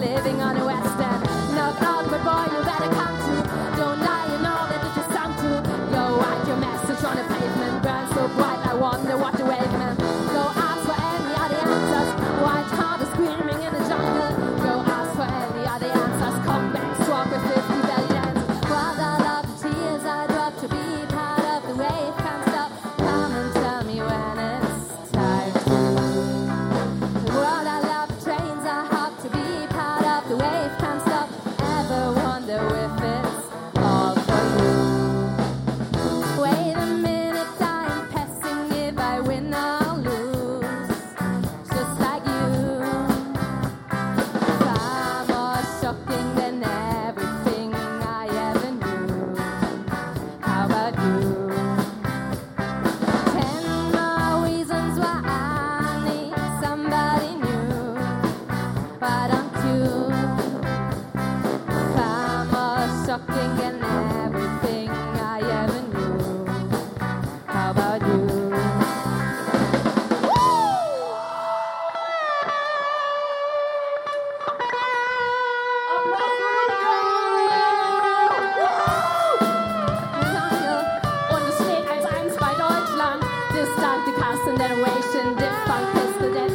living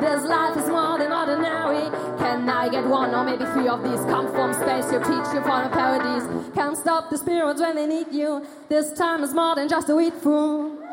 This life is more than ordinary. Can I get one or maybe three of these? Come from space, your teacher you the parodies. Can't stop the spirits when they need you. This time is more than just a weed fool.